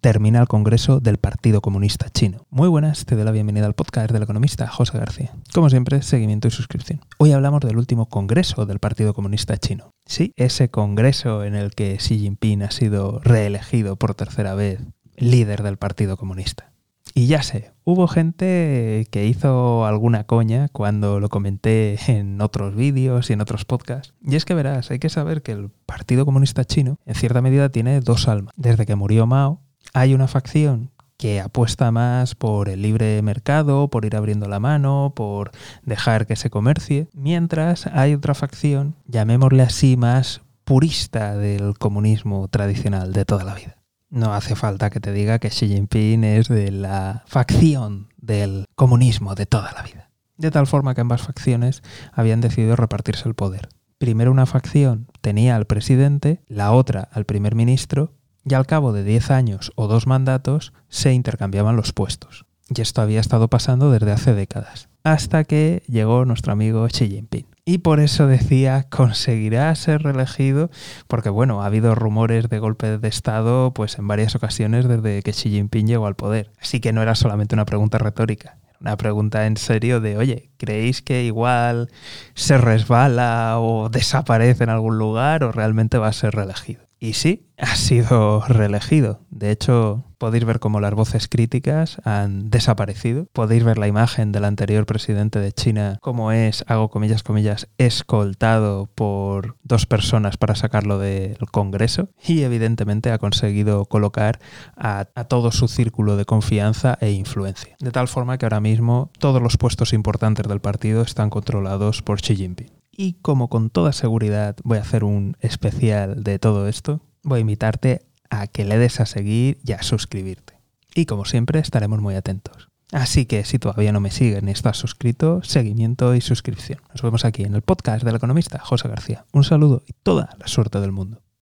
termina el Congreso del Partido Comunista Chino. Muy buenas, te doy la bienvenida al podcast del economista José García. Como siempre, seguimiento y suscripción. Hoy hablamos del último Congreso del Partido Comunista Chino. Sí, ese Congreso en el que Xi Jinping ha sido reelegido por tercera vez líder del Partido Comunista. Y ya sé, hubo gente que hizo alguna coña cuando lo comenté en otros vídeos y en otros podcasts. Y es que verás, hay que saber que el Partido Comunista Chino en cierta medida tiene dos almas. Desde que murió Mao, hay una facción que apuesta más por el libre mercado, por ir abriendo la mano, por dejar que se comercie, mientras hay otra facción, llamémosle así, más purista del comunismo tradicional de toda la vida. No hace falta que te diga que Xi Jinping es de la facción del comunismo de toda la vida. De tal forma que ambas facciones habían decidido repartirse el poder. Primero una facción tenía al presidente, la otra al primer ministro, y al cabo de 10 años o dos mandatos se intercambiaban los puestos. Y esto había estado pasando desde hace décadas, hasta que llegó nuestro amigo Xi Jinping. Y por eso decía, conseguirá ser reelegido, porque bueno, ha habido rumores de golpe de Estado pues en varias ocasiones desde que Xi Jinping llegó al poder. Así que no era solamente una pregunta retórica, una pregunta en serio de, oye, ¿creéis que igual se resbala o desaparece en algún lugar o realmente va a ser reelegido? Y sí, ha sido reelegido. De hecho, podéis ver cómo las voces críticas han desaparecido. Podéis ver la imagen del anterior presidente de China, como es, hago comillas, comillas, escoltado por dos personas para sacarlo del Congreso. Y evidentemente ha conseguido colocar a, a todo su círculo de confianza e influencia. De tal forma que ahora mismo todos los puestos importantes del partido están controlados por Xi Jinping. Y como con toda seguridad voy a hacer un especial de todo esto, voy a invitarte a que le des a seguir y a suscribirte. Y como siempre estaremos muy atentos. Así que si todavía no me sigues ni estás suscrito, seguimiento y suscripción. Nos vemos aquí en el podcast del economista José García. Un saludo y toda la suerte del mundo.